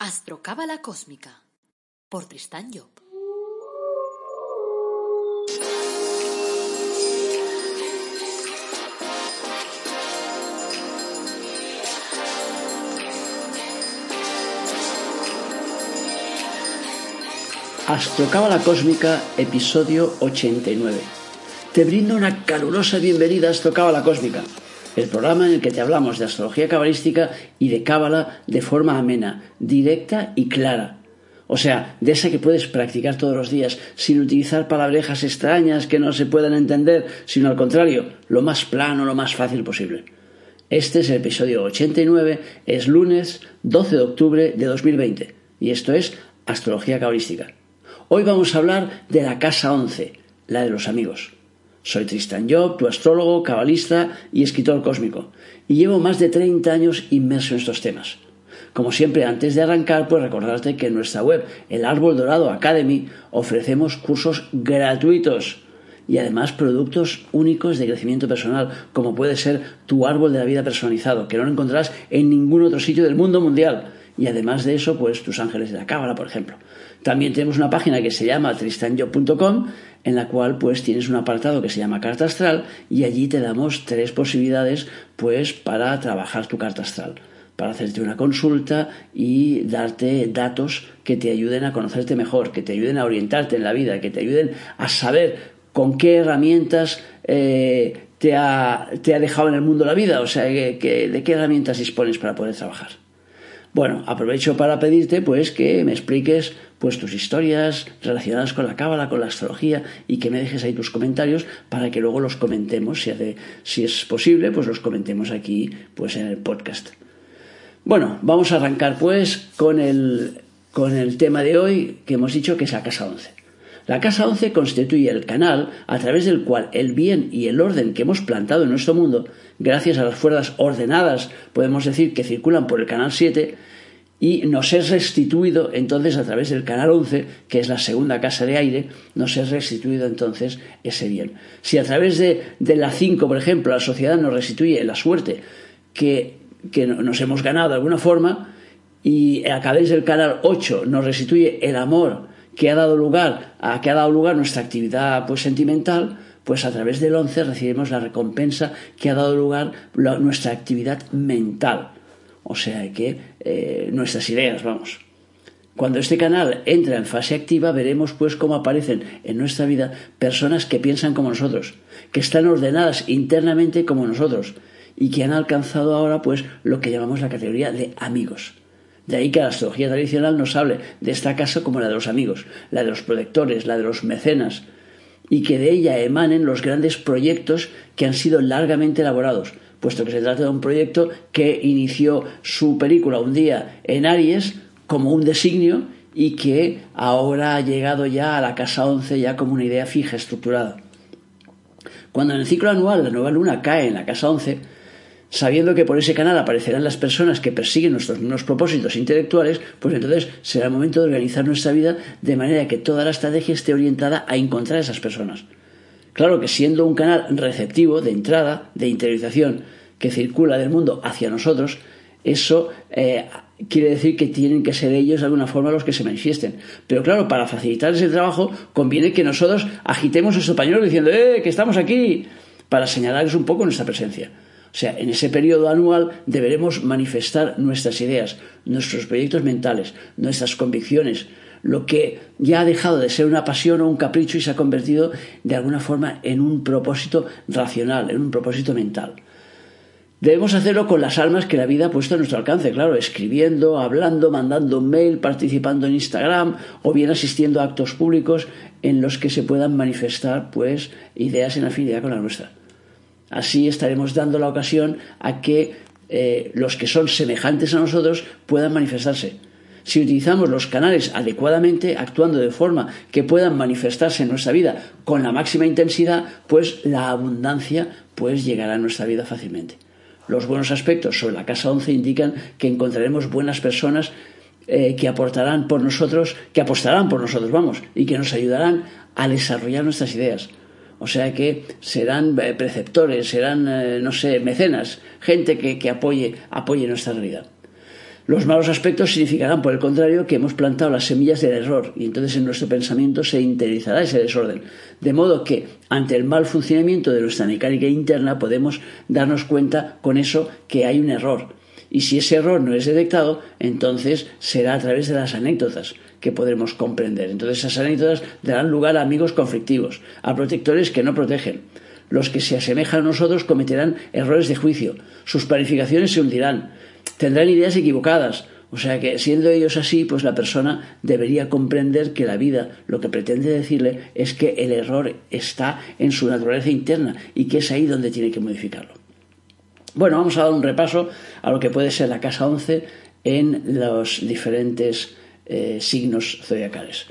Astrocábala Cósmica por Tristán Job. Astrocábala Cósmica, episodio 89. Te brindo una calurosa bienvenida a Astrocábala Cósmica, el programa en el que te hablamos de astrología cabalística y de cábala de forma amena, directa y clara. O sea, de esa que puedes practicar todos los días, sin utilizar palabrejas extrañas que no se puedan entender, sino al contrario, lo más plano, lo más fácil posible. Este es el episodio 89, es lunes 12 de octubre de 2020, y esto es Astrología Cabalística. Hoy vamos a hablar de la casa 11, la de los amigos. Soy Tristan Job, tu astrólogo, cabalista y escritor cósmico, y llevo más de 30 años inmerso en estos temas. Como siempre, antes de arrancar, pues recordarte que en nuestra web, el Árbol Dorado Academy, ofrecemos cursos gratuitos y además productos únicos de crecimiento personal, como puede ser tu árbol de la vida personalizado, que no lo encontrarás en ningún otro sitio del mundo mundial. Y además de eso, pues tus ángeles de la cábala, por ejemplo. También tenemos una página que se llama tristanyo.com en la cual pues tienes un apartado que se llama carta astral y allí te damos tres posibilidades pues para trabajar tu carta astral para hacerte una consulta y darte datos que te ayuden a conocerte mejor, que te ayuden a orientarte en la vida, que te ayuden a saber con qué herramientas eh, te, ha, te, ha, dejado en el mundo la vida, o sea, de qué herramientas dispones para poder trabajar. Bueno, aprovecho para pedirte pues que me expliques pues tus historias relacionadas con la cábala, con la astrología y que me dejes ahí tus comentarios para que luego los comentemos, si, es posible, pues los comentemos aquí pues en el podcast. Bueno, vamos a arrancar pues con el, con el tema de hoy que hemos dicho que es la casa 11. La casa 11 constituye el canal a través del cual el bien y el orden que hemos plantado en nuestro mundo, gracias a las fuerzas ordenadas, podemos decir, que circulan por el canal 7, y nos es restituido entonces a través del canal 11, que es la segunda casa de aire, nos es restituido entonces ese bien. Si a través de, de la 5, por ejemplo, la sociedad nos restituye la suerte que, que nos hemos ganado de alguna forma, y a través del canal 8 nos restituye el amor que ha dado lugar a que ha dado lugar nuestra actividad pues sentimental, pues a través del 11 recibimos la recompensa que ha dado lugar nuestra actividad mental, o sea que eh, nuestras ideas, vamos. Cuando este canal entra en fase activa, veremos pues cómo aparecen en nuestra vida personas que piensan como nosotros, que están ordenadas internamente como nosotros y que han alcanzado ahora pues lo que llamamos la categoría de amigos. De ahí que la astrología tradicional nos hable de esta casa como la de los amigos, la de los protectores, la de los mecenas, y que de ella emanen los grandes proyectos que han sido largamente elaborados, puesto que se trata de un proyecto que inició su película un día en Aries como un designio y que ahora ha llegado ya a la casa 11 ya como una idea fija, estructurada. Cuando en el ciclo anual la nueva luna cae en la casa 11, sabiendo que por ese canal aparecerán las personas que persiguen nuestros propósitos intelectuales, pues entonces será el momento de organizar nuestra vida de manera que toda la estrategia esté orientada a encontrar a esas personas. Claro que siendo un canal receptivo de entrada, de interiorización, que circula del mundo hacia nosotros, eso eh, quiere decir que tienen que ser ellos de alguna forma los que se manifiesten. Pero claro, para facilitar ese trabajo conviene que nosotros agitemos nuestro pañuelo diciendo ¡eh, que estamos aquí! para señalarles un poco nuestra presencia. O sea, en ese periodo anual deberemos manifestar nuestras ideas, nuestros proyectos mentales, nuestras convicciones, lo que ya ha dejado de ser una pasión o un capricho y se ha convertido de alguna forma en un propósito racional, en un propósito mental. Debemos hacerlo con las armas que la vida ha puesto a nuestro alcance, claro, escribiendo, hablando, mandando mail, participando en Instagram o bien asistiendo a actos públicos en los que se puedan manifestar pues ideas en afinidad con la nuestra. Así estaremos dando la ocasión a que eh, los que son semejantes a nosotros puedan manifestarse. Si utilizamos los canales adecuadamente, actuando de forma que puedan manifestarse en nuestra vida con la máxima intensidad, pues la abundancia pues llegará a nuestra vida fácilmente. Los buenos aspectos sobre la casa 11 indican que encontraremos buenas personas eh, que aportarán por nosotros, que apostarán por nosotros, vamos, y que nos ayudarán a desarrollar nuestras ideas. O sea que serán eh, preceptores, serán, eh, no sé, mecenas, gente que, apoye, apoye nuestra realidad. Los malos aspectos significarán, por el contrario, que hemos plantado las semillas del error y entonces en nuestro pensamiento se interiorizará ese desorden. De modo que, ante el mal funcionamiento de nuestra mecánica interna, podemos darnos cuenta con eso que hay un error. Y si ese error no es detectado, entonces será a través de las anécdotas que podremos comprender. Entonces esas anécdotas darán lugar a amigos conflictivos, a protectores que no protegen. Los que se asemejan a nosotros cometerán errores de juicio, sus planificaciones se hundirán, tendrán ideas equivocadas. O sea que siendo ellos así, pues la persona debería comprender que la vida lo que pretende decirle es que el error está en su naturaleza interna y que es ahí donde tiene que modificarlo. Bueno, vamos a dar un repaso a lo que puede ser la casa 11 en los diferentes eh, signos zodiacales.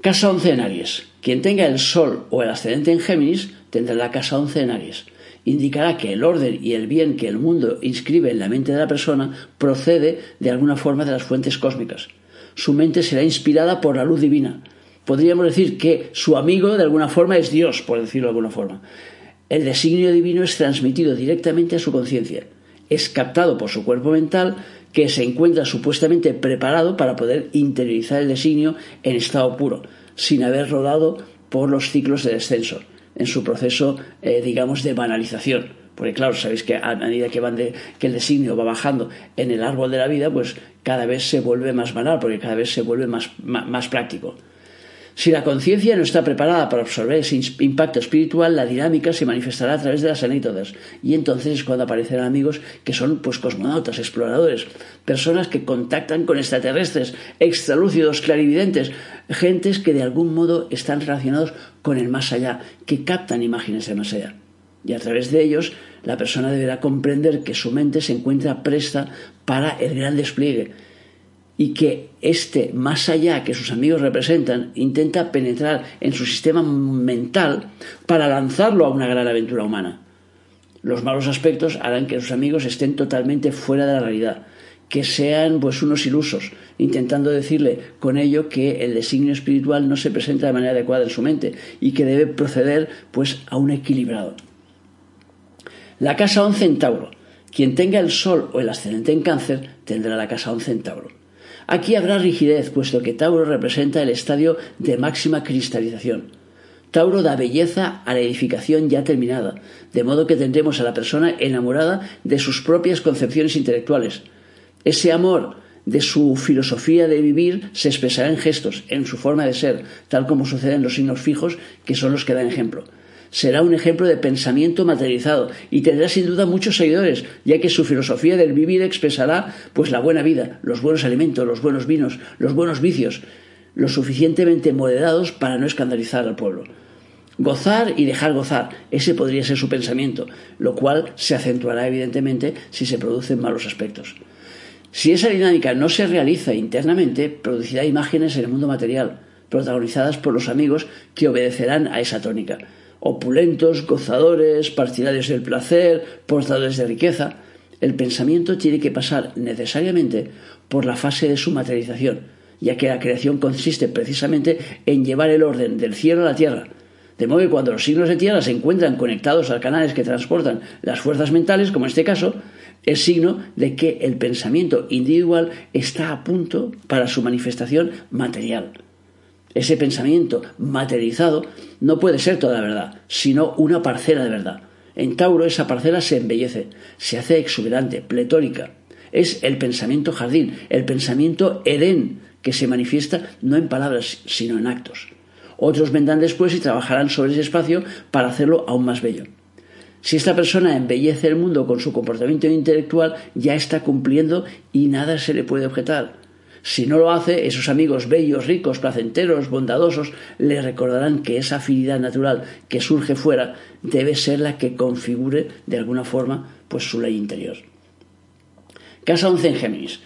Casa 11 en Aries. Quien tenga el Sol o el ascendente en Géminis tendrá la casa 11 en Aries indicará que el orden y el bien que el mundo inscribe en la mente de la persona procede de alguna forma de las fuentes cósmicas. Su mente será inspirada por la luz divina. Podríamos decir que su amigo de alguna forma es Dios, por decirlo de alguna forma. El designio divino es transmitido directamente a su conciencia. Es captado por su cuerpo mental que se encuentra supuestamente preparado para poder interiorizar el designio en estado puro, sin haber rodado por los ciclos de descenso en su proceso, eh, digamos, de banalización. Porque claro, sabéis que a medida que, van de, que el designio va bajando en el árbol de la vida, pues cada vez se vuelve más banal, porque cada vez se vuelve más, más práctico. Si la conciencia no está preparada para absorber ese impacto espiritual, la dinámica se manifestará a través de las anécdotas. Y entonces es cuando aparecerán amigos que son pues cosmonautas, exploradores, personas que contactan con extraterrestres, extralúcidos, clarividentes, gentes que de algún modo están relacionados con el más allá, que captan imágenes del más allá. Y a través de ellos, la persona deberá comprender que su mente se encuentra presta para el gran despliegue y que este, más allá que sus amigos representan, intenta penetrar en su sistema mental para lanzarlo a una gran aventura humana. Los malos aspectos harán que sus amigos estén totalmente fuera de la realidad, que sean pues unos ilusos, intentando decirle con ello que el designio espiritual no se presenta de manera adecuada en su mente y que debe proceder pues a un equilibrado. La casa 11 en Tauro. Quien tenga el sol o el ascendente en cáncer tendrá la casa 11 en Tauro. Aquí habrá rigidez, puesto que Tauro representa el estadio de máxima cristalización. Tauro da belleza a la edificación ya terminada, de modo que tendremos a la persona enamorada de sus propias concepciones intelectuales. Ese amor de su filosofía de vivir se expresará en gestos, en su forma de ser, tal como sucede en los signos fijos, que son los que dan ejemplo será un ejemplo de pensamiento materializado y tendrá sin duda muchos seguidores, ya que su filosofía del vivir expresará pues la buena vida, los buenos alimentos, los buenos vinos, los buenos vicios, lo suficientemente moderados para no escandalizar al pueblo. Gozar y dejar gozar, ese podría ser su pensamiento, lo cual se acentuará evidentemente si se producen malos aspectos. Si esa dinámica no se realiza internamente, producirá imágenes en el mundo material, protagonizadas por los amigos que obedecerán a esa tónica opulentos, gozadores, partidarios del placer, portadores de riqueza. El pensamiento tiene que pasar necesariamente por la fase de su materialización, ya que la creación consiste precisamente en llevar el orden del cielo a la tierra. De modo que cuando los signos de tierra se encuentran conectados a canales que transportan las fuerzas mentales, como en este caso, es signo de que el pensamiento individual está a punto para su manifestación material. Ese pensamiento materializado no puede ser toda verdad, sino una parcela de verdad. En Tauro esa parcela se embellece, se hace exuberante, pletórica. Es el pensamiento jardín, el pensamiento Edén, que se manifiesta no en palabras, sino en actos. Otros vendrán después y trabajarán sobre ese espacio para hacerlo aún más bello. Si esta persona embellece el mundo con su comportamiento intelectual, ya está cumpliendo y nada se le puede objetar. Si no lo hace, esos amigos bellos, ricos, placenteros, bondadosos, le recordarán que esa afinidad natural que surge fuera debe ser la que configure de alguna forma pues su ley interior. Casa 11 en Géminis.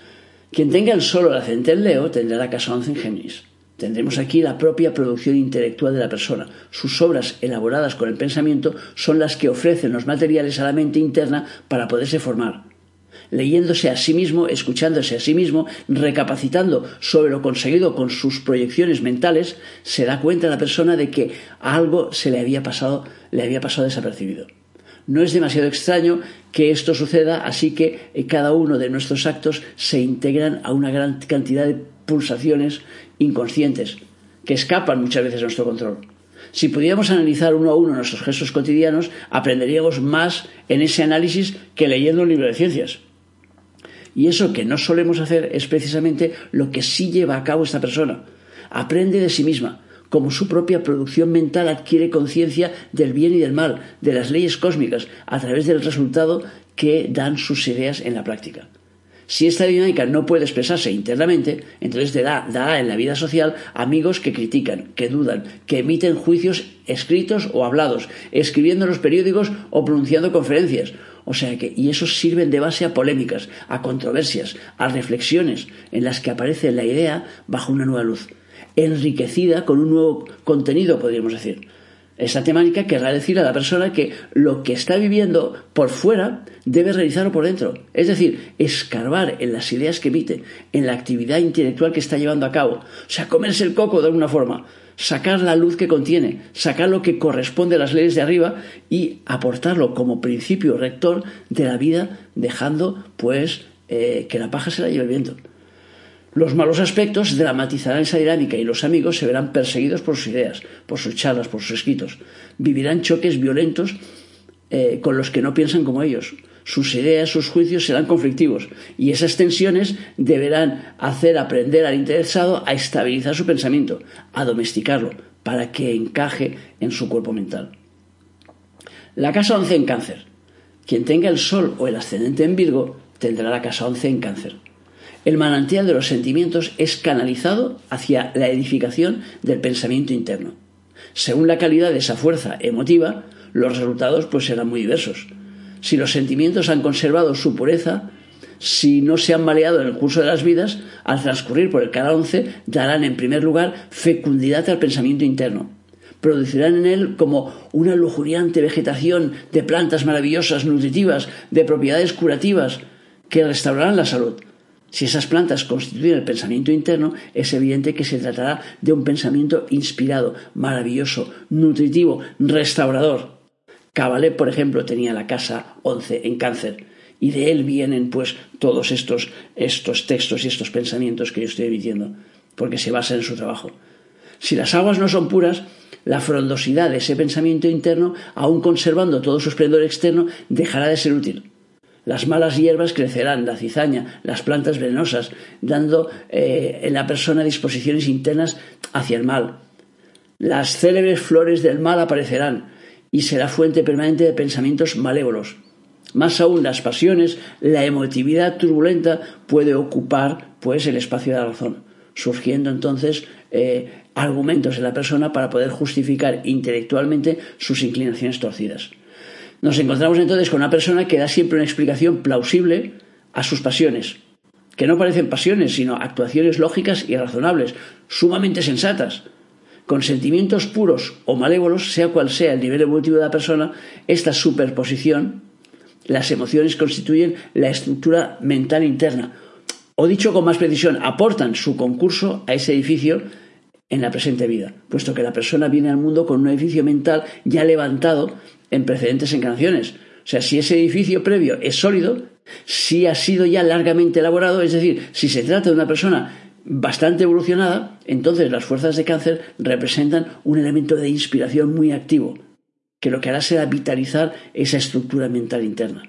Quien tenga el solo la ascendente en Leo tendrá la casa 11 en Géminis. Tendremos aquí la propia producción intelectual de la persona. Sus obras elaboradas con el pensamiento son las que ofrecen los materiales a la mente interna para poderse formar leyéndose a sí mismo, escuchándose a sí mismo, recapacitando sobre lo conseguido con sus proyecciones mentales, se da cuenta la persona de que algo se le había pasado, le había pasado desapercibido. No es demasiado extraño que esto suceda, así que eh, cada uno de nuestros actos se integran a una gran cantidad de pulsaciones inconscientes que escapan muchas veces a nuestro control. Si pudiéramos analizar uno a uno nuestros gestos cotidianos, aprenderíamos más en ese análisis que leyendo un libro de ciencias. Y eso que no solemos hacer es precisamente lo que sí lleva a cabo esta persona. Aprende de sí misma, como su propia producción mental adquiere conciencia del bien y del mal, de las leyes cósmicas, a través del resultado que dan sus ideas en la práctica. Si esta dinámica no puede expresarse internamente, entonces dará, en la vida social amigos que critican, que dudan, que emiten juicios escritos o hablados, escribiendo en los periódicos o pronunciando conferencias. O sea que, y esos sirven de base a polémicas, a controversias, a reflexiones en las que aparece la idea bajo una nueva luz, enriquecida con un nuevo contenido, podríamos decir. Esta temática querrá decir a la persona que lo que está viviendo por fuera debe realizarlo por dentro. Es decir, escarbar en las ideas que emite, en la actividad intelectual que está llevando a cabo. O sea, comerse el coco de alguna forma, sacar la luz que contiene, sacar lo que corresponde a las leyes de arriba y aportarlo como principio rector de la vida, dejando pues eh, que la paja se la lleve el viento. Los malos aspectos dramatizarán esa dinámica y los amigos se verán perseguidos por sus ideas, por sus charlas, por sus escritos. Vivirán choques violentos eh, con los que no piensan como ellos. Sus ideas, sus juicios serán conflictivos y esas tensiones deberán hacer aprender al interesado a estabilizar su pensamiento, a domesticarlo, para que encaje en su cuerpo mental. La casa 11 en cáncer. Quien tenga el sol o el ascendente en Virgo tendrá la casa 11 en cáncer el manantial de los sentimientos es canalizado hacia la edificación del pensamiento interno. Según la calidad de esa fuerza emotiva, los resultados pues serán muy diversos. Si los sentimientos han conservado su pureza, si no se han maleado en el curso de las vidas, al transcurrir por el cada once darán en primer lugar fecundidad al pensamiento interno. Producirán en él como una lujuriante vegetación de plantas maravillosas, nutritivas, de propiedades curativas, que restaurarán la salud. Si esas plantas constituyen el pensamiento interno, es evidente que se tratará de un pensamiento inspirado, maravilloso, nutritivo, restaurador. Cabalet, por ejemplo, tenía la casa 11 en cáncer, y de él vienen pues todos estos, estos textos y estos pensamientos que yo estoy emitiendo, porque se basan en su trabajo. Si las aguas no son puras, la frondosidad de ese pensamiento interno, aun conservando todo su esplendor externo, dejará de ser útil. Las malas hierbas crecerán, la cizaña, las plantas venenosas, dando eh, en la persona disposiciones internas hacia el mal. Las célebres flores del mal aparecerán y será fuente permanente de pensamientos malévolos. Más aún, las pasiones, la emotividad turbulenta puede ocupar pues el espacio de la razón, surgiendo entonces eh, argumentos en la persona para poder justificar intelectualmente sus inclinaciones torcidas. Nos encontramos entonces con una persona que da siempre una explicación plausible a sus pasiones, que no parecen pasiones, sino actuaciones lógicas y razonables, sumamente sensatas. Con sentimientos puros o malévolos, sea cual sea el nivel evolutivo de la persona, esta superposición, las emociones constituyen la estructura mental interna, o dicho con más precisión, aportan su concurso a ese edificio en la presente vida, puesto que la persona viene al mundo con un edificio mental ya levantado en precedentes encarnaciones. O sea, si ese edificio previo es sólido, si ha sido ya largamente elaborado, es decir, si se trata de una persona bastante evolucionada, entonces las fuerzas de cáncer representan un elemento de inspiración muy activo, que lo que hará será vitalizar esa estructura mental interna.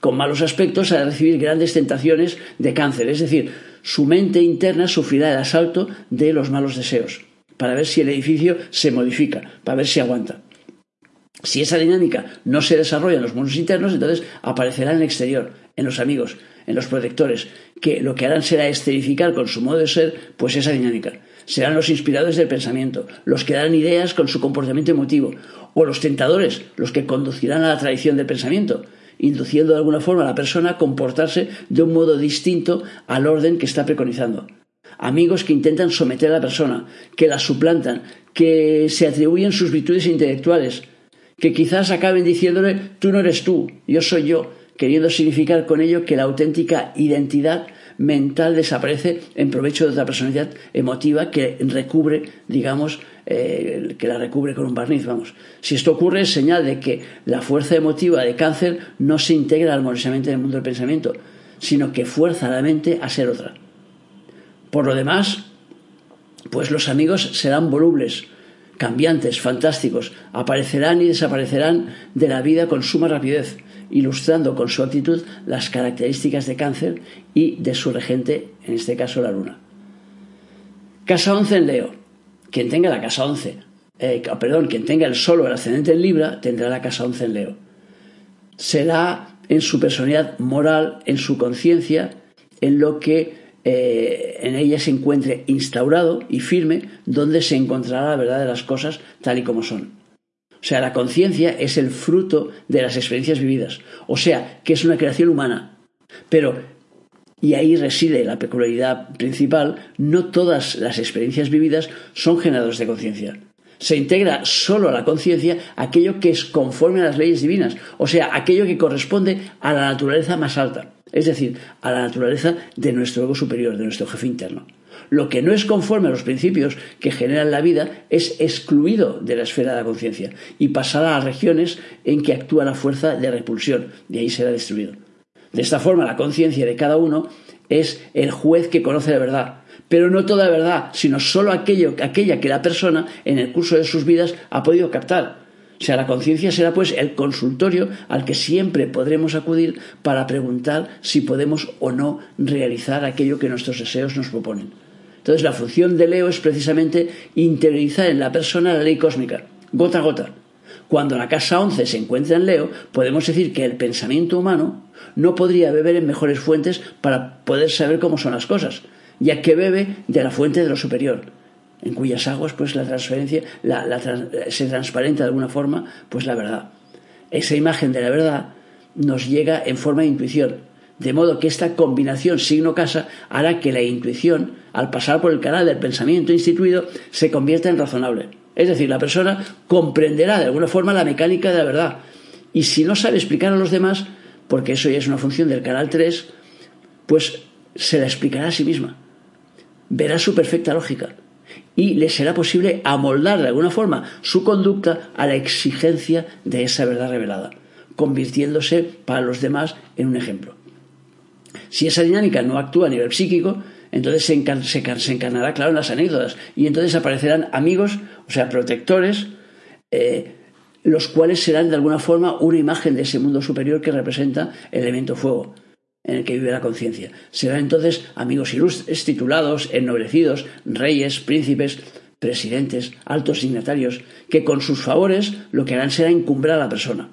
Con malos aspectos ha de recibir grandes tentaciones de cáncer, es decir, su mente interna sufrirá el asalto de los malos deseos, para ver si el edificio se modifica, para ver si aguanta. Si esa dinámica no se desarrolla en los mundos internos, entonces aparecerá en el exterior, en los amigos, en los protectores, que lo que harán será esterificar con su modo de ser, pues esa dinámica. Serán los inspiradores del pensamiento, los que darán ideas con su comportamiento emotivo, o los tentadores, los que conducirán a la tradición del pensamiento, induciendo de alguna forma a la persona a comportarse de un modo distinto al orden que está preconizando. Amigos que intentan someter a la persona, que la suplantan, que se atribuyen sus virtudes intelectuales, que quizás acaben diciéndole tú no eres tú, yo soy yo, queriendo significar con ello que la auténtica identidad mental desaparece en provecho de otra personalidad emotiva que recubre, digamos, eh, que la recubre con un barniz, vamos. Si esto ocurre es señal de que la fuerza emotiva de cáncer no se integra armoniosamente en el mundo del pensamiento, sino que fuerza a la mente a ser otra. Por lo demás, pues los amigos serán volubles, cambiantes, fantásticos, aparecerán y desaparecerán de la vida con suma rapidez, ilustrando con su actitud las características de cáncer y de su regente, en este caso la luna. Casa 11 en Leo. Quien tenga la casa 11, eh, perdón, quien tenga el solo el ascendente en Libra, tendrá la casa 11 en Leo. Será en su personalidad moral, en su conciencia, en lo que eh, en ella se encuentre instaurado y firme, donde se encontrará la verdad de las cosas tal y como son. O sea, la conciencia es el fruto de las experiencias vividas. O sea, que es una creación humana. Pero, y ahí reside la peculiaridad principal, no todas las experiencias vividas son generadoras de conciencia. Se integra solo a la conciencia aquello que es conforme a las leyes divinas, o sea, aquello que corresponde a la naturaleza más alta es decir, a la naturaleza de nuestro ego superior, de nuestro jefe interno. Lo que no es conforme a los principios que generan la vida es excluido de la esfera de la conciencia y pasará a regiones en que actúa la fuerza de repulsión, y ahí será destruido. De esta forma, la conciencia de cada uno es el juez que conoce la verdad, pero no toda verdad, sino solo aquello, aquella que la persona en el curso de sus vidas ha podido captar o sea, la conciencia será pues el consultorio al que siempre podremos acudir para preguntar si podemos o no realizar aquello que nuestros deseos nos proponen. Entonces, la función de Leo es precisamente interiorizar en la persona la ley cósmica, gota a gota. Cuando la casa 11 se encuentra en Leo, podemos decir que el pensamiento humano no podría beber en mejores fuentes para poder saber cómo son las cosas, ya que bebe de la fuente de lo superior en cuyas aguas pues la transferencia se transparenta de alguna forma pues la verdad. Esa imagen de la verdad nos llega en forma de intuición, de modo que esta combinación signo-casa hará que la intuición, al pasar por el canal del pensamiento instituido, se convierta en razonable. Es decir, la persona comprenderá de alguna forma la mecánica de la verdad. Y si no sabe explicar a los demás, porque eso ya es una función del canal 3, pues se la explicará a sí misma. Verá su perfecta lógica y le será posible amoldar de alguna forma su conducta a la exigencia de esa verdad revelada, convirtiéndose para los demás en un ejemplo. Si esa dinámica no actúa a nivel psíquico, entonces se, encarnará, claro, en las anécdotas y entonces aparecerán amigos, o sea, protectores, eh, los cuales serán de alguna forma una imagen de ese mundo superior que representa el elemento fuego en el que vive la conciencia. Serán entonces amigos ilustres, titulados, ennoblecidos, reyes, príncipes, presidentes, altos dignatarios, que con sus favores lo que harán será encumbrar a la persona.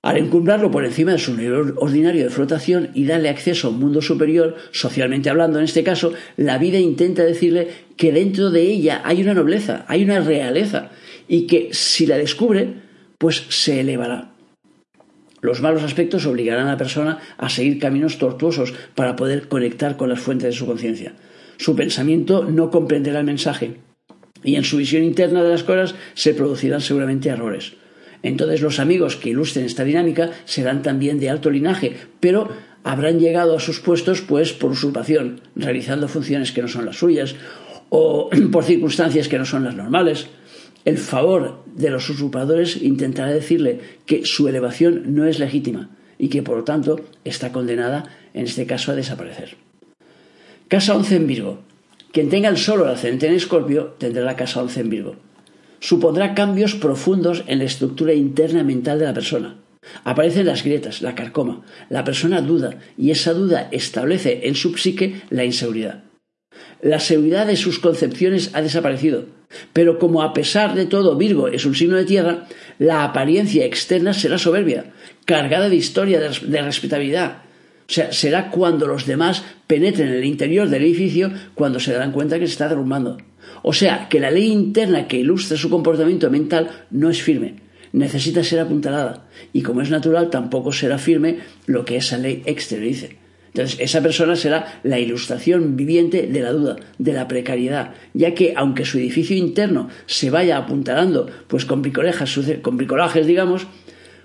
Al encumbrarlo por encima de su nivel ordinario de flotación y darle acceso a un mundo superior, socialmente hablando en este caso, la vida intenta decirle que dentro de ella hay una nobleza, hay una realeza, y que si la descubre, pues se elevará. Los malos aspectos obligarán a la persona a seguir caminos tortuosos para poder conectar con las fuentes de su conciencia. Su pensamiento no comprenderá el mensaje y en su visión interna de las cosas se producirán seguramente errores. Entonces los amigos que ilustren esta dinámica serán también de alto linaje, pero habrán llegado a sus puestos pues por usurpación, realizando funciones que no son las suyas o por circunstancias que no son las normales el favor de los usurpadores intentará decirle que su elevación no es legítima y que por lo tanto está condenada en este caso a desaparecer. Casa 11 en Virgo. Quien tenga el solo el ascendente en Escorpio tendrá la casa 11 en Virgo. Supondrá cambios profundos en la estructura interna mental de la persona. Aparecen las grietas, la carcoma. La persona duda y esa duda establece en su psique la inseguridad. La seguridad de sus concepciones ha desaparecido, pero como a pesar de todo Virgo es un signo de tierra, la apariencia externa será soberbia, cargada de historia, de respetabilidad. O sea, será cuando los demás penetren en el interior del edificio cuando se darán cuenta que se está derrumbando. O sea, que la ley interna que ilustra su comportamiento mental no es firme, necesita ser apuntalada, y como es natural, tampoco será firme lo que esa ley exteriorice. Entonces, esa persona será la ilustración viviente de la duda, de la precariedad, ya que aunque su edificio interno se vaya apuntalando pues con con bricolajes, digamos,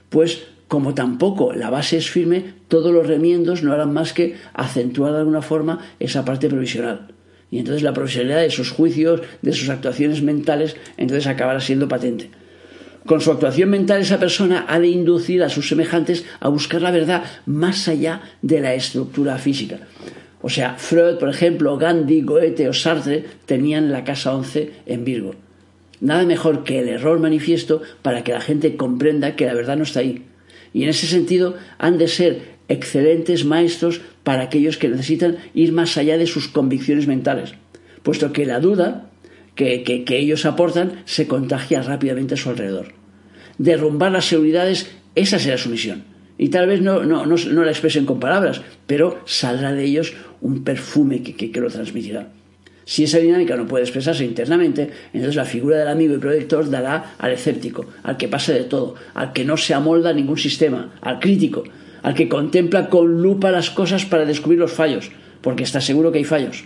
pues como tampoco la base es firme, todos los remiendos no harán más que acentuar de alguna forma esa parte provisional. Y entonces la profesionalidad de sus juicios, de sus actuaciones mentales, entonces acabará siendo patente. Con su actuación mental esa persona ha de inducir a sus semejantes a buscar la verdad más allá de la estructura física. O sea, Freud, por ejemplo, Gandhi, Goethe o Sartre tenían la casa 11 en Virgo. Nada mejor que el error manifiesto para que la gente comprenda que la verdad no está ahí. Y en ese sentido han de ser excelentes maestros para aquellos que necesitan ir más allá de sus convicciones mentales, puesto que la duda que, ellos aportan se contagia rápidamente a su alrededor. Derrumbar las seguridades, esa será su misión. Y tal vez no, la expresen con palabras, pero saldrá de ellos un perfume que, que lo transmitirá. Si esa dinámica no puede expresarse internamente, entonces la figura del amigo y protector dará al escéptico, al que pase de todo, al que no se amolda a ningún sistema, al crítico, al que contempla con lupa las cosas para descubrir los fallos, porque está seguro que hay fallos.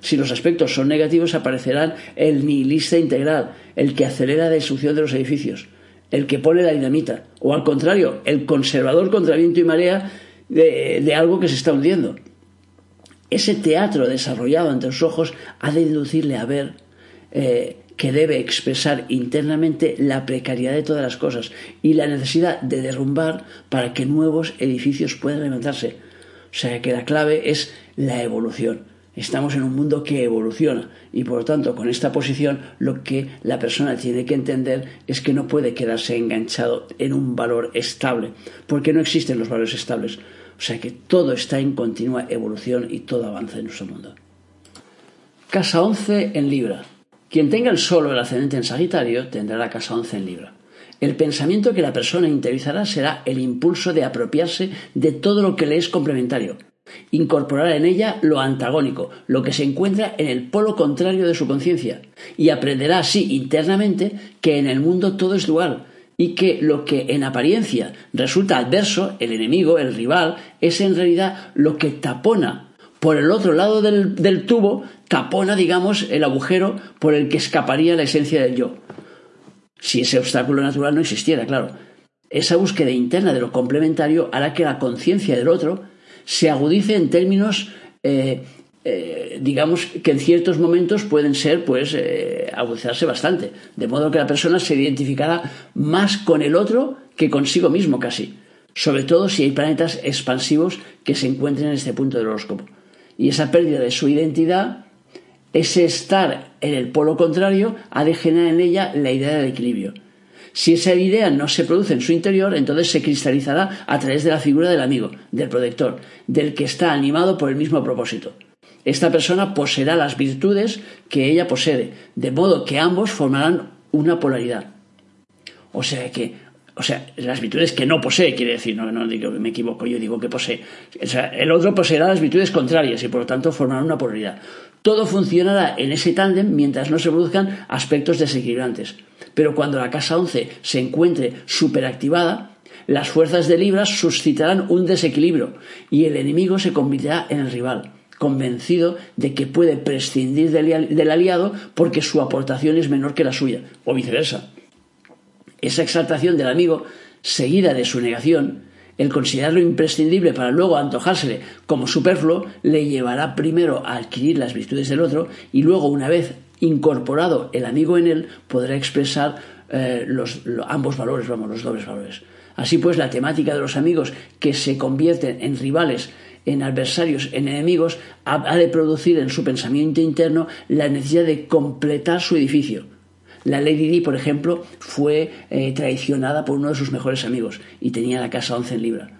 Si los aspectos son negativos, aparecerán el nihilista integral, el que acelera la destrucción de los edificios, el que pone la dinamita, o al contrario, el conservador contra viento y marea de algo que se está hundiendo. Ese teatro desarrollado ante los ojos ha de inducirle a ver eh, que debe expresar internamente la precariedad de todas las cosas y la necesidad de derrumbar para que nuevos edificios puedan levantarse. O sea que la clave es la evolución. Estamos en un mundo que evoluciona y por lo tanto con esta posición lo que la persona tiene que entender es que no puede quedarse enganchado en un valor estable, porque no existen los valores estables. O sea que todo está en continua evolución y todo avanza en nuestro mundo. Casa 11 en Libra. Quien tenga el Sol el ascendente en Sagitario tendrá la casa 11 en Libra. El pensamiento que la persona interiorizará será el impulso de apropiarse de todo lo que le es complementario, incorporar en ella lo antagónico, lo que se encuentra en el polo contrario de su conciencia, y aprenderá así internamente que en el mundo todo es dual, y que lo que en apariencia resulta adverso, el enemigo, el rival, es en realidad lo que tapona por el otro lado del, tubo, tapona, digamos, el agujero por el que escaparía la esencia del yo. Si ese obstáculo natural no existiera, claro. Esa búsqueda interna de lo complementario hará que la conciencia del otro se agudice en términos eh, eh, digamos que en ciertos momentos pueden ser, pues, eh, agudizarse bastante. De modo que la persona se identificará más con el otro que consigo mismo casi. Sobre todo si hay planetas expansivos que se encuentren en este punto del horóscopo. Y esa pérdida de su identidad, ese estar en el polo contrario, ha de generar en ella la idea del equilibrio. Si esa idea no se produce en su interior, entonces se cristalizará a través de la figura del amigo, del protector, del que está animado por el mismo propósito esta persona poseerá las virtudes que ella posee, de modo que ambos formarán una polaridad. O sea que, o sea, las virtudes que no posee, quiere decir, no, no digo me equivoco, yo digo que posee. O sea, el otro poseerá las virtudes contrarias y por lo tanto formarán una polaridad. Todo funcionará en ese tándem mientras no se produzcan aspectos desequilibrantes. Pero cuando la casa 11 se encuentre superactivada, las fuerzas de Libra suscitarán un desequilibrio y el enemigo se convertirá en el rival convencido de que puede prescindir del, aliado porque su aportación es menor que la suya, o viceversa. Esa exaltación del amigo, seguida de su negación, el considerarlo imprescindible para luego antojársele como superfluo, le llevará primero a adquirir las virtudes del otro y luego, una vez incorporado el amigo en él, podrá expresar eh, los, ambos valores, vamos, los dobles valores. Así pues, la temática de los amigos que se convierten en rivales en adversarios, en enemigos, ha, de producir en su pensamiento interno la necesidad de completar su edificio. La Lady Di, por ejemplo, fue eh, traicionada por uno de sus mejores amigos y tenía la casa 11 en Libra.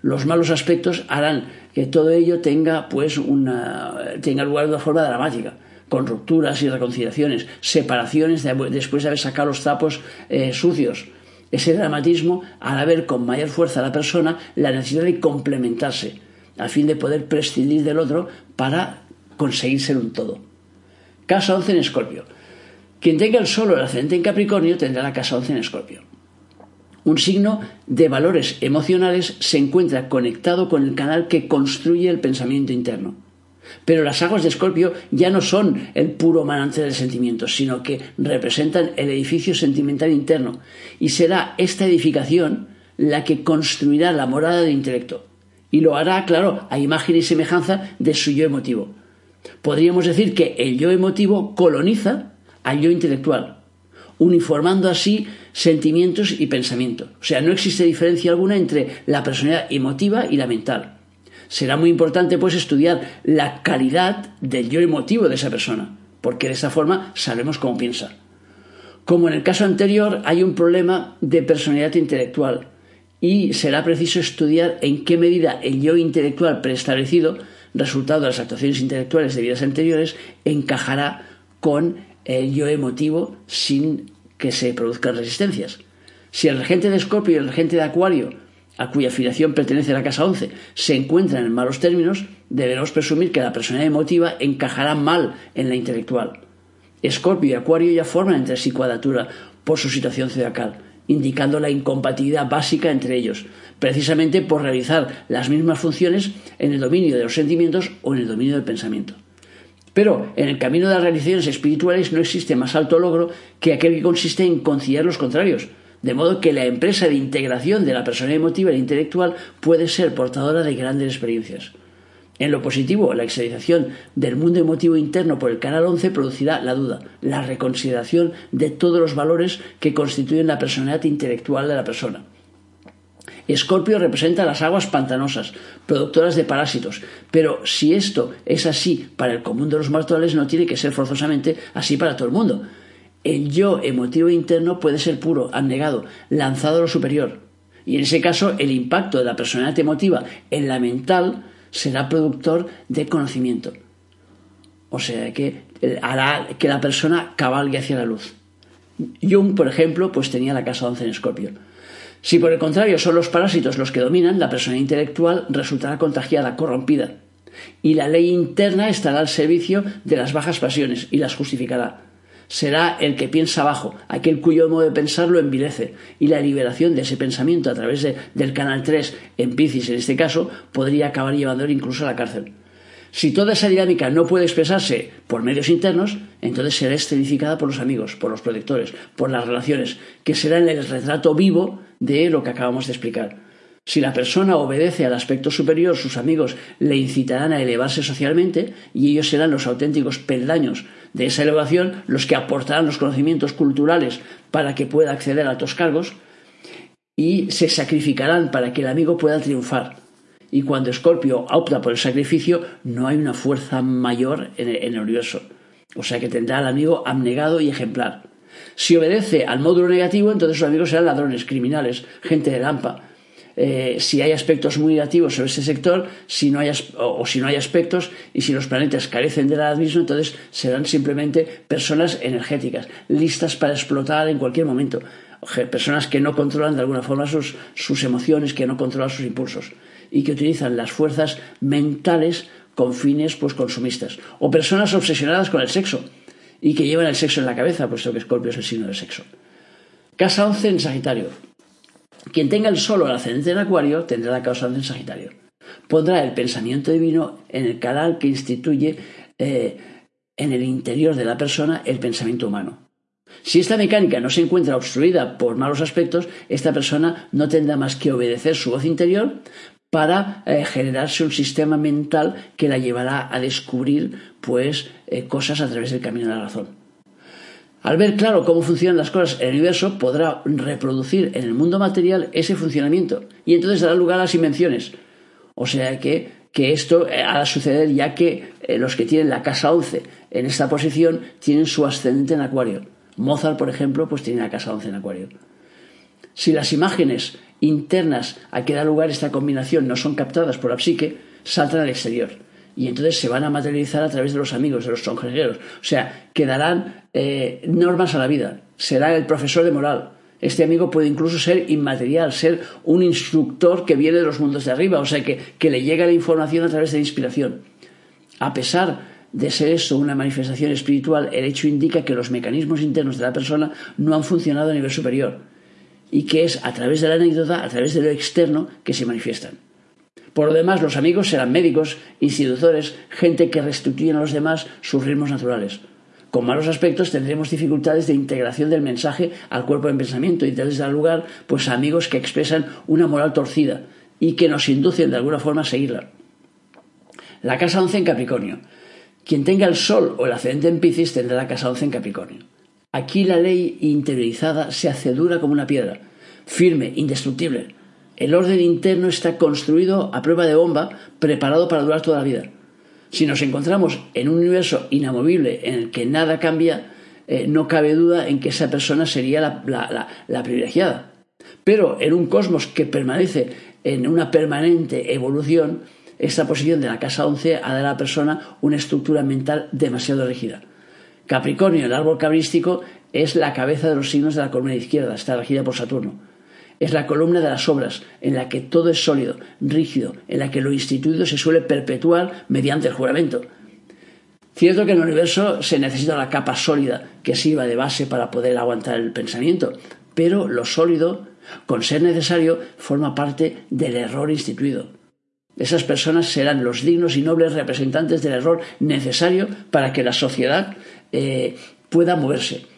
Los malos aspectos harán que todo ello tenga, pues, una, tenga lugar de una forma dramática, con rupturas y reconciliaciones, separaciones después de haber sacado los zapos eh, sucios. Ese dramatismo hará ver con mayor fuerza a la persona la necesidad de complementarse, a fin de poder prescindir del otro para conseguir ser un todo. Casa 11 en Escorpio. Quien tenga el Sol o el ascendente en Capricornio tendrá la casa 11 en Escorpio. Un signo de valores emocionales se encuentra conectado con el canal que construye el pensamiento interno. Pero las aguas de Escorpio ya no son el puro manante del sentimiento, sino que representan el edificio sentimental interno, y será esta edificación la que construirá la morada del intelecto y lo hará, claro, a imagen y semejanza de su yo emotivo. Podríamos decir que el yo emotivo coloniza al yo intelectual, uniformando así sentimientos y pensamiento. O sea, no existe diferencia alguna entre la personalidad emotiva y la mental. Será muy importante pues estudiar la calidad del yo emotivo de esa persona, porque de esa forma sabemos cómo piensa. Como en el caso anterior, hay un problema de personalidad intelectual y será preciso estudiar en qué medida el yo intelectual preestablecido, resultado de las actuaciones intelectuales de vidas anteriores, encajará con el yo emotivo sin que se produzcan resistencias. Si el regente de Escorpio y el regente de Acuario, a cuya afiliación pertenece la casa 11, se encuentran en malos términos, deberemos presumir que la personalidad emotiva encajará mal en la intelectual. Escorpio y Acuario ya forman entre sí cuadratura por su situación zodiacal, indicando la incompatibilidad básica entre ellos, precisamente por realizar las mismas funciones en el dominio de los sentimientos o en el dominio del pensamiento. Pero en el camino de las realizaciones espirituales no existe más alto logro que aquel que consiste en conciliar los contrarios, de modo que la empresa de integración de la persona emotiva e intelectual puede ser portadora de grandes experiencias. En lo positivo, la exteriorización del mundo emotivo interno por el canal 11 producirá la duda, la reconsideración de todos los valores que constituyen la personalidad intelectual de la persona. Escorpio representa las aguas pantanosas, productoras de parásitos, pero si esto es así para el común de los mortales, no tiene que ser forzosamente así para todo el mundo. El yo emotivo interno puede ser puro, abnegado, lanzado a lo superior. Y en ese caso, el impacto de la personalidad emotiva en la mental será productor de conocimiento. O sea, que hará que la persona cabalgue hacia la luz. Jung, por ejemplo, pues tenía la casa 11 en Escorpio. Si por el contrario son los parásitos los que dominan, la persona intelectual resultará contagiada, corrompida. Y la ley interna estará al servicio de las bajas pasiones y las justificará. Será el que piensa bajo, aquel cuyo modo de pensar lo envilece, y la liberación de ese pensamiento a través del canal 3 en Piscis en este caso podría acabar llevándolo incluso a la cárcel. Si toda esa dinámica no puede expresarse por medios internos, entonces será escenificada por los amigos, por los protectores, por las relaciones, que serán el retrato vivo de lo que acabamos de explicar. Si la persona obedece al aspecto superior, sus amigos le incitarán a elevarse socialmente y ellos serán los auténticos peldaños de esa elevación, los que aportarán los conocimientos culturales para que pueda acceder a altos cargos y se sacrificarán para que el amigo pueda triunfar. Y cuando Escorpio opta por el sacrificio, no hay una fuerza mayor en el, universo. O sea que tendrá al amigo abnegado y ejemplar. Si obedece al módulo negativo, entonces sus amigos serán ladrones, criminales, gente de lampa. Eh, si hay aspectos muy negativos sobre ese sector, si no hay, o, si no hay aspectos y si los planetas carecen de la mismo, entonces serán simplemente personas energéticas, listas para explotar en cualquier momento. Personas que no controlan de alguna forma sus, sus emociones, que no controlan sus impulsos y que utilizan las fuerzas mentales con fines pues consumistas o personas obsesionadas con el sexo y que llevan el sexo en la cabeza puesto que Escorpio es el signo del sexo casa 11 en Sagitario quien tenga el Sol o ascendente en Acuario tendrá la casa 11 en Sagitario pondrá el pensamiento divino en el canal que instituye eh, en el interior de la persona el pensamiento humano si esta mecánica no se encuentra obstruida por malos aspectos, esta persona no tendrá más que obedecer su voz interior para eh, generarse un sistema mental que la llevará a descubrir pues eh, cosas a través del camino de la razón. Al ver claro cómo funcionan las cosas en el universo, podrá reproducir en el mundo material ese funcionamiento y entonces dará lugar a las invenciones. O sea que, que esto eh, ha de suceder ya que los que tienen la casa 11 en esta posición tienen su ascendente en Acuario. Mozart, por ejemplo, pues tiene la casa 11 en Acuario. Si las imágenes internas a que da lugar esta combinación no son captadas por la psique, saltan al exterior. Y entonces se van a materializar a través de los amigos, de los congregueros. O sea, quedarán eh, normas a la vida. Será el profesor de moral. Este amigo puede incluso ser inmaterial, ser un instructor que viene de los mundos de arriba, o sea, que, que le llega la información a través de la inspiración. A pesar de ser eso una manifestación espiritual, el hecho indica que los mecanismos internos de la persona no han funcionado a nivel superior y que es a través de la anécdota, a través de lo externo, que se manifiestan. Por lo demás, los amigos serán médicos, institutores, gente que restituyen a los demás sus ritmos naturales. Con malos aspectos tendremos dificultades de integración del mensaje al cuerpo de pensamiento y entonces dar lugar pues, amigos que expresan una moral torcida y que nos inducen de alguna forma a seguirla. La casa 11 en Capricornio. Quien tenga el Sol o el ascendente en Piscis tendrá la casa 11 en Capricornio. Aquí la ley interiorizada se hace dura como una piedra, firme, indestructible. El orden interno está construido a prueba de bomba, preparado para durar toda la vida. Si nos encontramos en un universo inamovible en el que nada cambia, eh, no cabe duda en que esa persona sería la privilegiada. Pero en un cosmos que permanece en una permanente evolución, esta posición de la casa 11 ha dado a la persona una estructura mental demasiado rígida. Capricornio, el árbol cabrístico, es la cabeza de los signos de la columna izquierda, está regida por Saturno. Es la columna de las obras, en la que todo es sólido, rígido, en la que lo instituido se suele perpetuar mediante el juramento. Cierto que en el universo se necesita una capa sólida que sirva de base para poder aguantar el pensamiento, pero lo sólido, con ser necesario, forma parte del error instituido. Esas personas serán los dignos y nobles representantes del error necesario para que la sociedad eh, pueda moverse.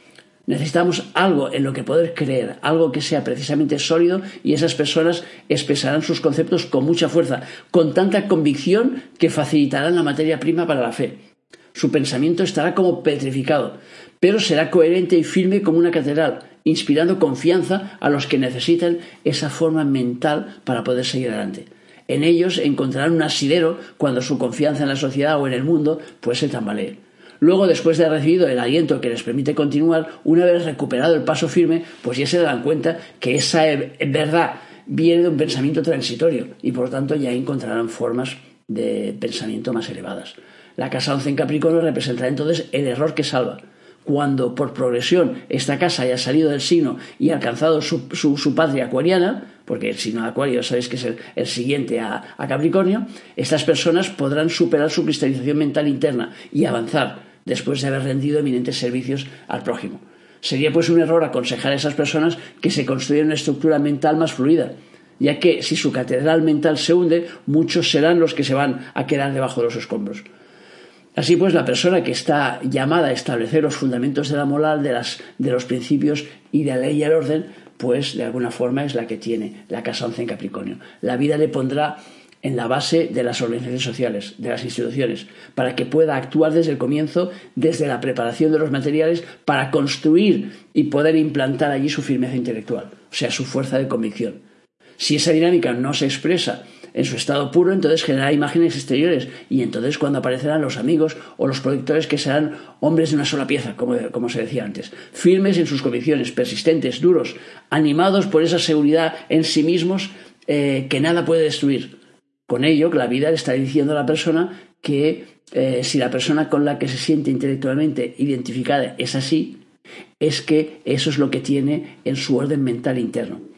Necesitamos algo en lo que poder creer, algo que sea precisamente sólido y esas personas expresarán sus conceptos con mucha fuerza, con tanta convicción que facilitarán la materia prima para la fe. Su pensamiento estará como petrificado, pero será coherente y firme como una catedral, inspirando confianza a los que necesitan esa forma mental para poder seguir adelante. En ellos encontrarán un asidero cuando su confianza en la sociedad o en el mundo pues se tambalee. Luego, después de haber recibido el aliento que les permite continuar, una vez recuperado el paso firme, pues ya se dan cuenta que esa verdad viene de un pensamiento transitorio y por tanto ya encontrarán formas de pensamiento más elevadas. La casa 11 en Capricornio representará entonces el error que salva. Cuando por progresión esta casa haya salido del signo y alcanzado su patria acuariana, porque el signo de Acuario sabéis que es el, siguiente a, a, Capricornio, estas personas podrán superar su cristalización mental interna y avanzar después de haber rendido eminentes servicios al prójimo. Sería pues un error aconsejar a esas personas que se construyan una estructura mental más fluida, ya que si su catedral mental se hunde, muchos serán los que se van a quedar debajo de los escombros. Así pues, la persona que está llamada a establecer los fundamentos de la moral, de, las, de los principios y de la ley y el orden, pues de alguna forma es la que tiene la casa 11 en Capricornio. La vida le pondrá en la base de las organizaciones sociales, de las instituciones, para que pueda actuar desde el comienzo, desde la preparación de los materiales, para construir y poder implantar allí su firmeza intelectual, o sea, su fuerza de convicción. Si esa dinámica no se expresa en su estado puro, entonces generará imágenes exteriores y entonces cuando aparecerán los amigos o los productores que serán hombres de una sola pieza, como, como se decía antes, firmes en sus convicciones, persistentes, duros, animados por esa seguridad en sí mismos eh, que nada puede destruir. Con ello, la vida le está diciendo a la persona que eh, si la persona con la que se siente intelectualmente identificada es así, es que eso es lo que tiene en su orden mental interno.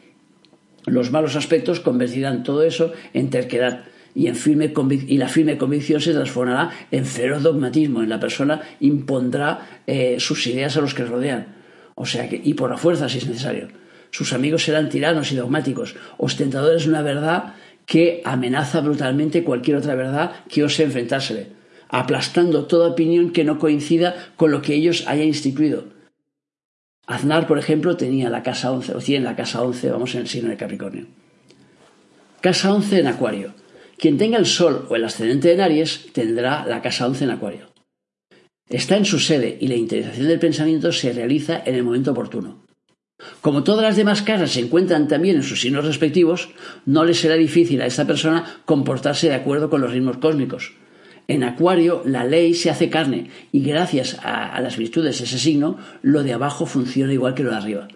Los malos aspectos convertirán todo eso en terquedad y, en firme y la firme convicción se transformará en feroz dogmatismo. En la persona impondrá eh, sus ideas a los que rodean. O sea que, y por la fuerza si es necesario. Sus amigos serán tiranos y dogmáticos, ostentadores de una verdad que amenaza brutalmente cualquier otra verdad que ose enfrentársele, aplastando toda opinión que no coincida con lo que ellos hayan instituido Aznar, por ejemplo, tenía la casa 11, o tiene la casa 11, vamos en el signo de Capricornio. Casa 11 en Acuario. Quien tenga el Sol o el ascendente en Aries tendrá la casa 11 en Acuario. Está en su sede y la interiorización del pensamiento se realiza en el momento oportuno. Como todas las demás casas se encuentran también en sus signos respectivos, no le será difícil a esta persona comportarse de acuerdo con los ritmos cósmicos, en Acuario la ley se hace carne y gracias a, las virtudes de ese signo, lo de abajo funciona igual que lo de arriba.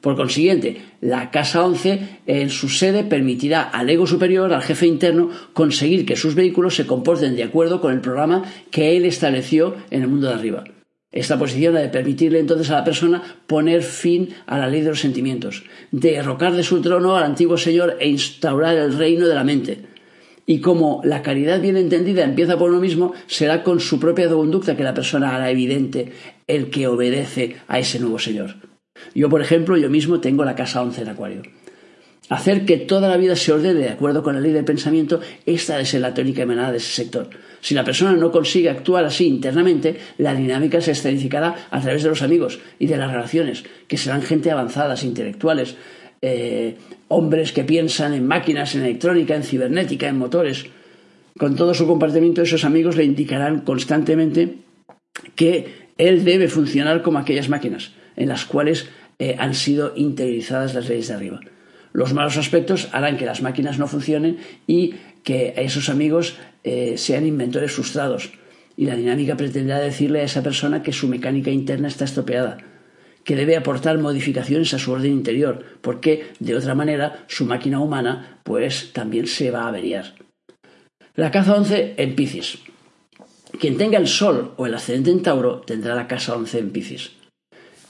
Por consiguiente, la casa 11 en su sede permitirá al ego superior, al jefe interno, conseguir que sus vehículos se comporten de acuerdo con el programa que él estableció en el mundo de arriba. Esta posición ha de permitirle entonces a la persona poner fin a la ley de los sentimientos, derrocar de su trono al antiguo señor e instaurar el reino de la mente y como la caridad bien entendida empieza por uno mismo, será con su propia conducta que la persona hará evidente el que obedece a ese nuevo Señor. Yo, por ejemplo, yo mismo tengo la casa 11 en Acuario. Hacer que toda la vida se ordene de acuerdo con la ley del pensamiento, esta es la tónica emanada de ese sector. Si la persona no consigue actuar así internamente, la dinámica se escenificará a través de los amigos y de las relaciones, que serán gente avanzadas, intelectuales, eh, hombres que piensan en máquinas, en electrónica, en cibernética, en motores. con todo su comportamiento, esos amigos le indicarán constantemente que él debe funcionar como aquellas máquinas en las cuales eh, han sido interiorizadas las leyes de arriba. Los malos aspectos harán que las máquinas no funcionen y que esos amigos eh, sean inventores frustrados. Y la dinámica pretenderá decirle a esa persona que su mecánica interna está estropeada, que debe aportar modificaciones a su orden interior, porque de otra manera su máquina humana pues también se va a averiar. La casa 11 en Piscis. Quien tenga el Sol o el ascendente en Tauro tendrá la casa 11 en Piscis.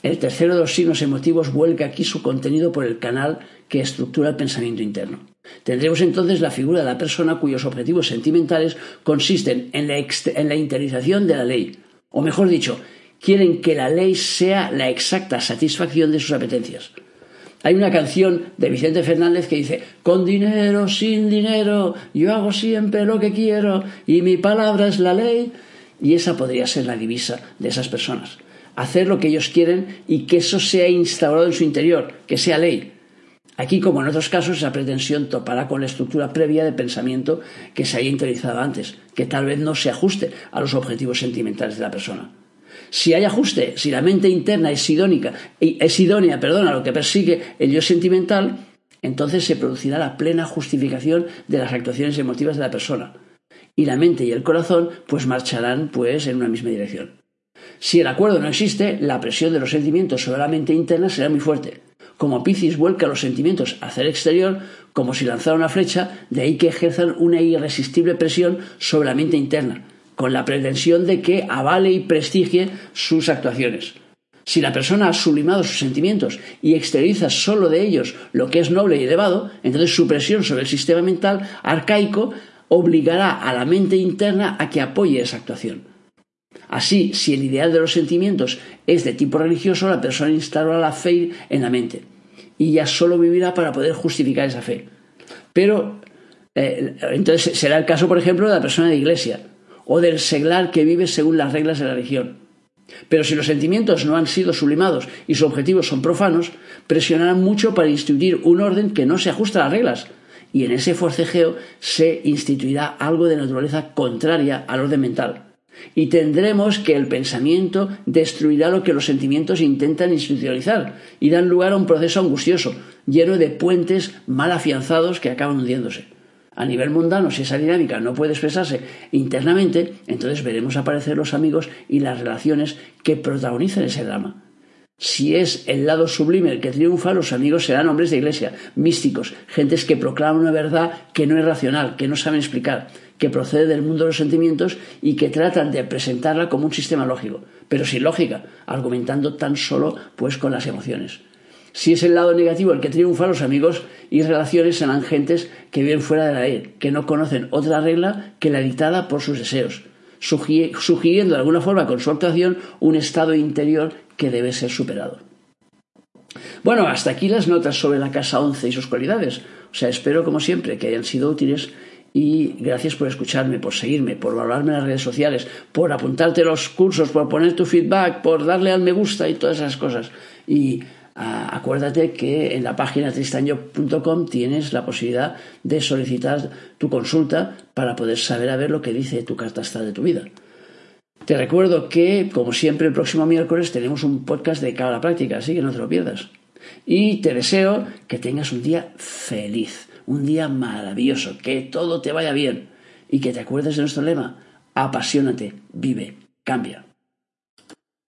El tercero de los signos emotivos vuelca aquí su contenido por el canal que estructura el pensamiento interno. Tendremos entonces la figura de la persona cuyos objetivos sentimentales consisten en la, en la de la ley, o mejor dicho, quieren que la ley sea la exacta satisfacción de sus apetencias. Hay una canción de Vicente Fernández que dice, con dinero, sin dinero, yo hago siempre lo que quiero y mi palabra es la ley. Y esa podría ser la divisa de esas personas hacer lo que ellos quieren y que eso sea instaurado en su interior, que sea ley. Aquí, como en otros casos, esa pretensión topará con la estructura previa de pensamiento que se haya interiorizado antes, que tal vez no se ajuste a los objetivos sentimentales de la persona. Si hay ajuste, si la mente interna es idónica, es idónea perdón, a lo que persigue el yo sentimental, entonces se producirá la plena justificación de las actuaciones emotivas de la persona. Y la mente y el corazón pues marcharán pues en una misma dirección. Si el acuerdo no existe, la presión de los sentimientos sobre la mente interna será muy fuerte. Como Piscis vuelca los sentimientos hacia el exterior, como si lanzara una flecha, de ahí que ejerzan una irresistible presión sobre la mente interna, con la pretensión de que avale y prestigie sus actuaciones. Si la persona ha sublimado sus sentimientos y exterioriza solo de ellos lo que es noble y elevado, entonces su presión sobre el sistema mental arcaico obligará a la mente interna a que apoye esa actuación. Así, si el ideal de los sentimientos es de tipo religioso, la persona instalará la fe en la mente y ya solo vivirá para poder justificar esa fe. Pero eh, entonces será el caso, por ejemplo, de la persona de iglesia o del seglar que vive según las reglas de la religión. Pero si los sentimientos no han sido sublimados y sus objetivos son profanos, presionarán mucho para instituir un orden que no se ajusta a las reglas, y en ese forcejeo se instituirá algo de naturaleza contraria al orden mental y tendremos que el pensamiento destruirá lo que los sentimientos intentan institucionalizar y dan lugar a un proceso angustioso, lleno de puentes mal afianzados que acaban hundiéndose. A nivel mundano, si esa dinámica no puede expresarse internamente, entonces veremos aparecer los amigos y las relaciones que protagonizan ese drama. Si es el lado sublime el que triunfa, los amigos serán hombres de iglesia, místicos, gentes que proclaman una verdad que no es racional, que no saben explicar, que procede del mundo de los sentimientos y que tratan de presentarla como un sistema lógico, pero sin lógica, argumentando tan solo pues con las emociones. Si es el lado negativo el que triunfa, los amigos y relaciones serán gentes que viven fuera de la ley, que no conocen otra regla que la dictada por sus deseos, sugiriendo de alguna forma con su actuación un estado interior que debe ser superado. Bueno, hasta aquí las notas sobre la casa 11 y sus cualidades. O sea, espero como siempre que hayan sido útiles y gracias por escucharme, por seguirme, por valorarme en las redes sociales, por apuntarte los cursos, por poner tu feedback, por darle al me gusta y todas esas cosas. Y ah, acuérdate que en la página tristanyo.com tienes la posibilidad de solicitar tu consulta para poder saber a ver lo que dice tu carta astral de tu vida. Te recuerdo que, como siempre, el próximo miércoles tenemos un podcast de cada práctica, así que no te lo pierdas. Y te deseo que tengas un día feliz, un día maravilloso, que todo te vaya bien y que te acuerdes de nuestro lema, apasionate, vive, cambia.